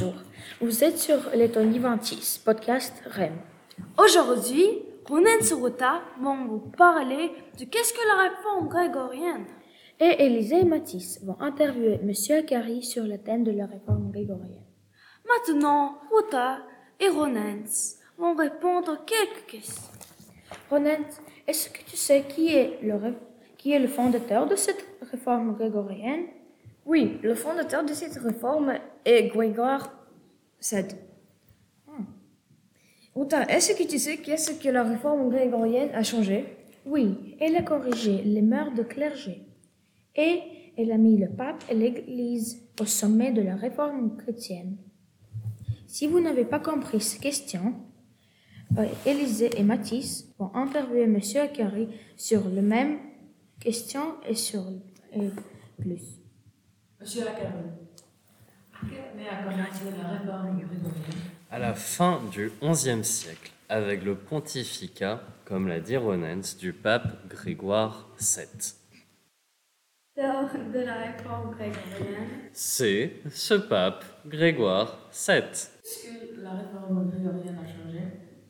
Bonjour, vous êtes sur Tony Ventis, podcast REM. Aujourd'hui, Ronen Sorota vont vous parler de qu'est-ce que la réforme grégorienne. Et Élisée et Matisse vont interviewer Monsieur Akari sur le thème de la réforme grégorienne. Maintenant, Ruta et Ronens vont répondre à quelques questions. Ronen, est-ce que tu sais qui est le, ré- qui est le fondateur de cette réforme grégorienne? Oui, le fondateur de cette réforme est Grégoire VII. Ruta, est-ce que tu sais qu'est-ce que la réforme grégorienne a changé? Oui, elle a corrigé les mœurs de clergé. Et elle a mis le pape et l'Église au sommet de la réforme chrétienne. Si vous n'avez pas compris ces questions, euh, Élisée et Matisse vont interviewer Monsieur Akari sur les mêmes questions et sur et plus. Monsieur À la fin du XIe siècle, avec le pontificat, comme l'a dit Ronens, du pape Grégoire VII. De la réforme grégorienne. C'est ce pape Grégoire VII. Est-ce que la réforme grégorienne a changé?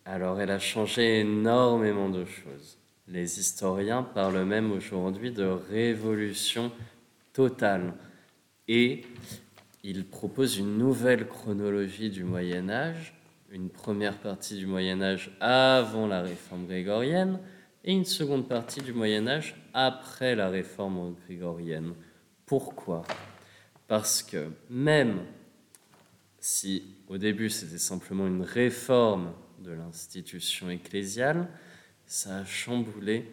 Alors elle a changé énormément de choses. Les historiens parlent même aujourd'hui de révolution totale. Et ils proposent une nouvelle chronologie du Moyen Âge, une première partie du Moyen Âge avant la réforme grégorienne et une seconde partie du Moyen Âge après la réforme grégorienne. Pourquoi? Parce que même si au début c'était simplement une réforme de l'institution ecclésiale, ça a chamboulé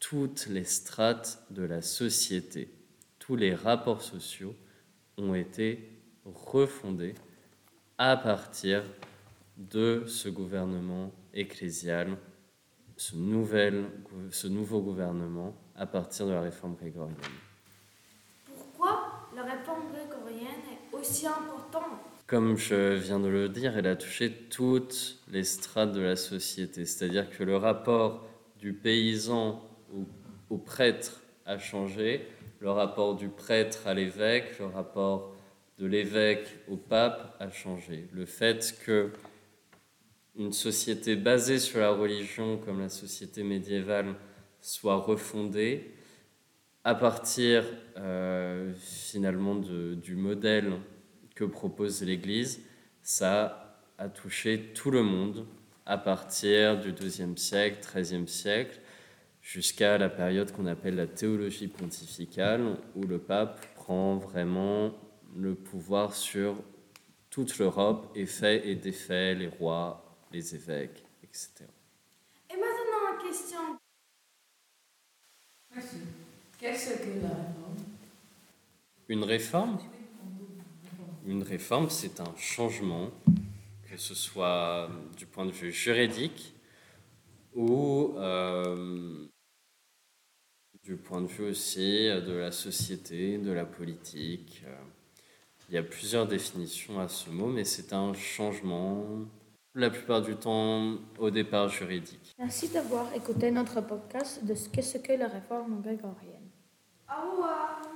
toutes les strates de la société. Tous les rapports sociaux ont été refondés à partir de ce gouvernement ecclésial, ce, nouvel, ce nouveau gouvernement à partir de la réforme grégorienne. Pourquoi la réforme grégorienne est aussi importante? Comme je viens de le dire, elle a touché toutes les strates de la société. C'est-à-dire que le rapport du paysan au, au prêtre a changé, le rapport du prêtre à l'évêque, le rapport de l'évêque au pape a changé. Le fait que une société basée sur la religion, comme la société médiévale, soit refondée à partir euh, finalement du modèle que propose l'Église, ça a touché tout le monde à partir du XIIe siècle, XIIIe siècle, jusqu'à la période qu'on appelle la théologie pontificale, où le pape prend vraiment le pouvoir sur toute l'Europe et fait et défait les rois, les évêques, etc. Et maintenant, une question. Merci. Qu'est-ce que la réforme? Une réforme? Une réforme, c'est un changement, que ce soit du point de vue juridique ou euh, point de vue aussi de la société, de la politique. Euh, Il y a plusieurs définitions à ce mot, mais c'est un changement, la plupart du temps, au départ juridique. Merci d'avoir écouté notre podcast de ce qu'est ce que la réforme grégorienne. Au revoir.